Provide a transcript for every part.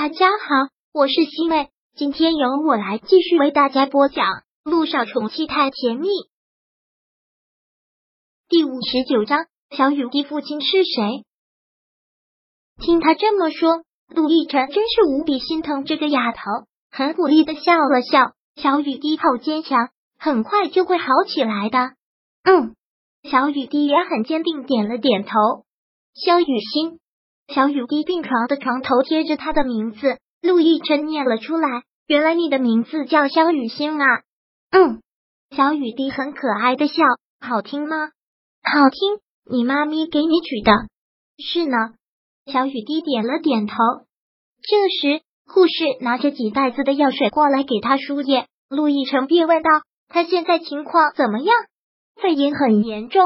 大家好，我是西妹，今天由我来继续为大家播讲《路上宠妻太甜蜜》第五十九章。小雨滴父亲是谁？听他这么说，陆亦辰真是无比心疼这个丫头，很鼓励的笑了笑。小雨滴好坚强，很快就会好起来的。嗯，小雨滴也很坚定，点了点头。肖雨欣。小雨滴病床的床头贴着他的名字，陆亦辰念了出来：“原来你的名字叫肖雨欣啊。”嗯，小雨滴很可爱的笑，好听吗？好听，你妈咪给你取的。是呢，小雨滴点了点头。这时，护士拿着几袋子的药水过来给他输液，陆亦辰便问道：“他现在情况怎么样？”肺炎很严重。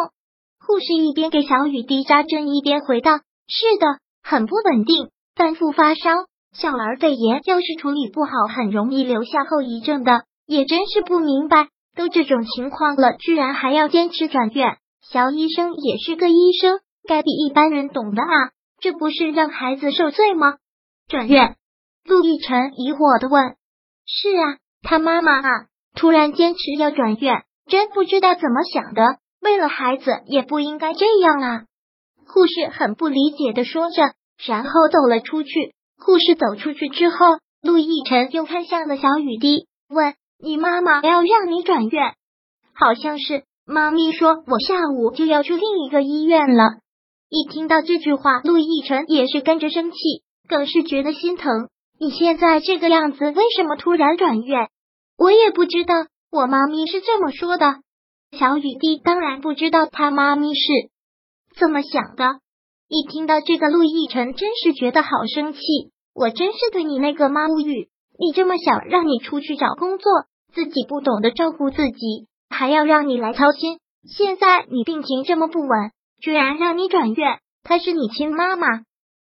护士一边给小雨滴扎针，一边回道：“是的。”很不稳定，反复发烧。小儿肺炎要是处理不好，很容易留下后遗症的。也真是不明白，都这种情况了，居然还要坚持转院。肖医生也是个医生，该比一般人懂的啊，这不是让孩子受罪吗？转院？陆亦辰疑惑的问。是啊，他妈妈啊，突然坚持要转院，真不知道怎么想的。为了孩子，也不应该这样啊。护士很不理解的说着，然后走了出去。护士走出去之后，陆亦辰又看向了小雨滴，问：“你妈妈要让你转院？好像是妈咪说，我下午就要去另一个医院了。”一听到这句话，陆亦辰也是跟着生气，更是觉得心疼。你现在这个样子，为什么突然转院？我也不知道，我妈咪是这么说的。小雨滴当然不知道，他妈咪是。这么想的，一听到这个，陆亦辰真是觉得好生气。我真是对你那个妈无语，你这么小，让你出去找工作，自己不懂得照顾自己，还要让你来操心。现在你病情这么不稳，居然让你转院，她是你亲妈妈？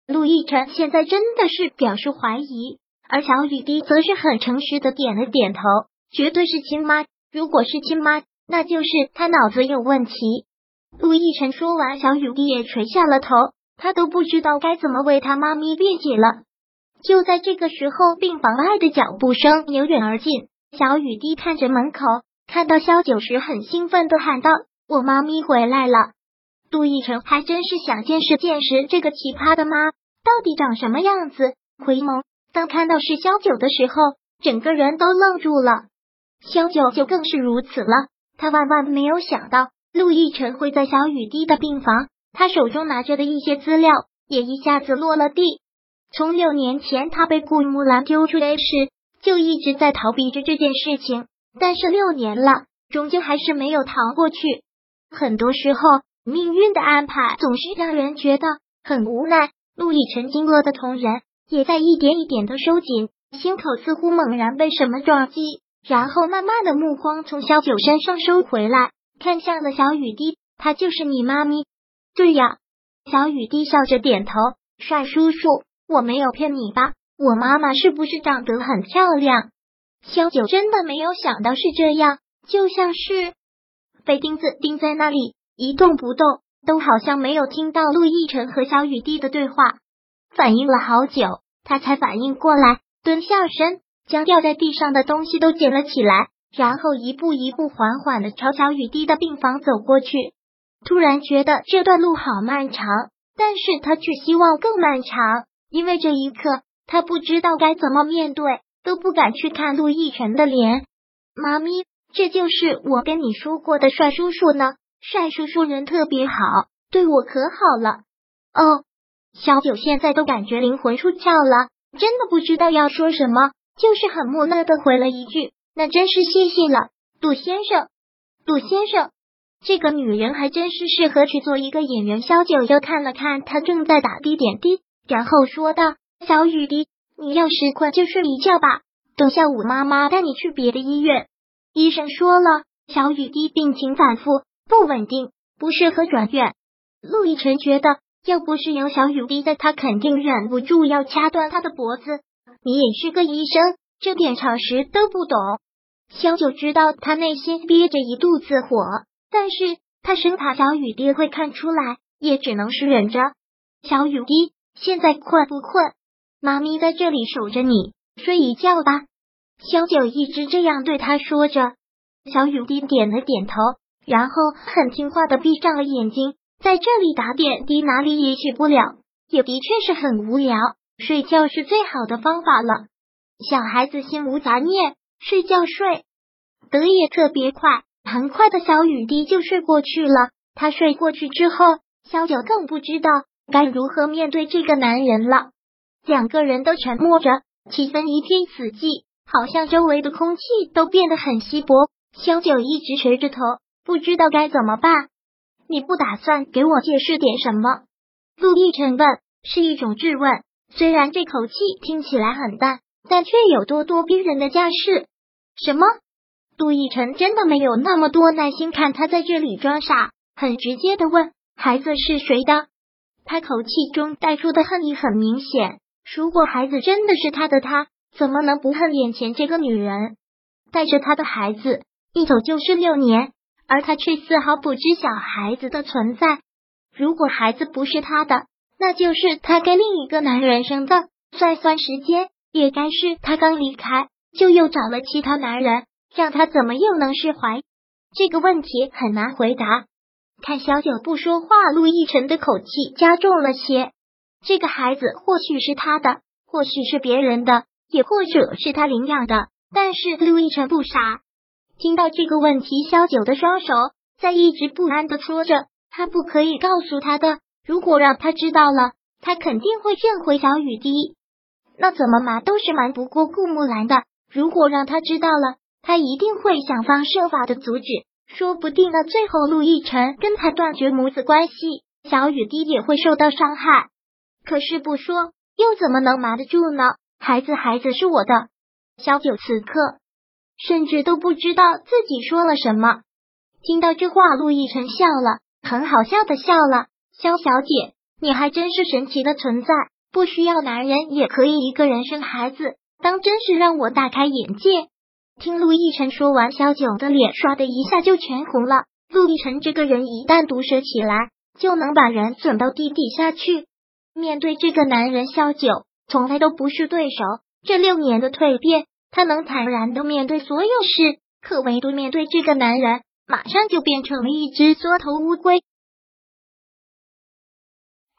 陆亦辰现在真的是表示怀疑，而小雨滴则是很诚实的点了点头，绝对是亲妈。如果是亲妈，那就是他脑子有问题。陆亦辰说完，小雨滴也垂下了头，他都不知道该怎么为他妈咪辩解了。就在这个时候，病房外的脚步声由远而近，小雨滴看着门口，看到萧九时，很兴奋的喊道：“我妈咪回来了！”陆亦辰还真是想见识见识这个奇葩的妈到底长什么样子。回眸，当看到是萧九的时候，整个人都愣住了。萧九就更是如此了，他万万没有想到。陆亦辰会在小雨滴的病房，他手中拿着的一些资料也一下子落了地。从六年前他被顾木兰丢出来时，就一直在逃避着这件事情，但是六年了，终究还是没有逃过去。很多时候，命运的安排总是让人觉得很无奈。陆亦辰惊愕的瞳仁也在一点一点的收紧，心口似乎猛然被什么撞击，然后慢慢的目光从小九身上收回来。看向了小雨滴，她就是你妈咪？对呀，小雨滴笑着点头。帅叔叔，我没有骗你吧？我妈妈是不是长得很漂亮？萧九真的没有想到是这样，就像是被钉子钉在那里一动不动，都好像没有听到陆亦辰和小雨滴的对话。反应了好久，他才反应过来，蹲下身，将掉在地上的东西都捡了起来。然后一步一步缓缓的朝小雨滴的病房走过去，突然觉得这段路好漫长，但是他却希望更漫长，因为这一刻他不知道该怎么面对，都不敢去看陆亦辰的脸。妈咪，这就是我跟你说过的帅叔叔呢，帅叔叔人特别好，对我可好了。哦，小九现在都感觉灵魂出窍了，真的不知道要说什么，就是很木讷的回了一句。那真是谢谢了，杜先生。杜先生，这个女人还真是适合去做一个演员。萧九又看了看他正在打滴点滴，然后说道：“小雨滴，你要是困就睡一觉吧，等下午妈妈带你去别的医院。”医生说了，小雨滴病情反复不稳定，不适合转院。陆亦辰觉得，要不是有小雨滴在，他肯定忍不住要掐断他的脖子。你也是个医生，这点常识都不懂。萧九知道他内心憋着一肚子火，但是他生怕小雨滴会看出来，也只能是忍着。小雨滴，现在困不困？妈咪在这里守着你，睡一觉吧。小九一直这样对他说着。小雨滴点了点头，然后很听话的闭上了眼睛。在这里打点滴哪里也去不了，也的确是很无聊。睡觉是最好的方法了。小孩子心无杂念，睡觉睡得也特别快，很快的小雨滴就睡过去了。他睡过去之后，小九更不知道该如何面对这个男人了。两个人都沉默着，气氛一片死寂，好像周围的空气都变得很稀薄。小九一直垂着头，不知道该怎么办。你不打算给我解释点什么？陆亦辰问，是一种质问。虽然这口气听起来很淡，但却有咄咄逼人的架势。什么？杜奕辰真的没有那么多耐心看他在这里装傻，很直接的问：“孩子是谁的？”他口气中带出的恨意很明显。如果孩子真的是他的，他怎么能不恨眼前这个女人？带着他的孩子一走就是六年。而他却丝毫不知晓孩子的存在。如果孩子不是他的，那就是他跟另一个男人生的。算算时间，也该是他刚离开，就又找了其他男人，让他怎么又能释怀？这个问题很难回答。看小九不说话，陆亦辰的口气加重了些。这个孩子或许是他的，或许是别人的，也或者是他领养的。但是陆亦辰不傻。听到这个问题，萧九的双手在一直不安的说着：“他不可以告诉他的，如果让他知道了，他肯定会认回小雨滴。那怎么瞒都是瞒不过顾木兰的。如果让他知道了，他一定会想方设法的阻止。说不定呢，最后陆亦辰跟他断绝母子关系，小雨滴也会受到伤害。可是不说，又怎么能瞒得住呢？孩子，孩子是我的。萧九此刻。”甚至都不知道自己说了什么。听到这话，陆亦辰笑了，很好笑的笑了。萧小姐，你还真是神奇的存在，不需要男人也可以一个人生孩子，当真是让我大开眼界。听陆亦辰说完，萧九的脸唰的一下就全红了。陆亦辰这个人一旦毒舌起来，就能把人损到地底下去。面对这个男人，萧九从来都不是对手。这六年的蜕变。他能坦然的面对所有事，可唯独面对这个男人，马上就变成了一只缩头乌龟。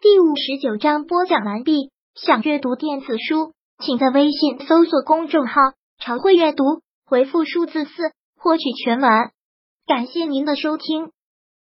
第五十九章播讲完毕。想阅读电子书，请在微信搜索公众号“常会阅读”，回复数字四获取全文。感谢您的收听。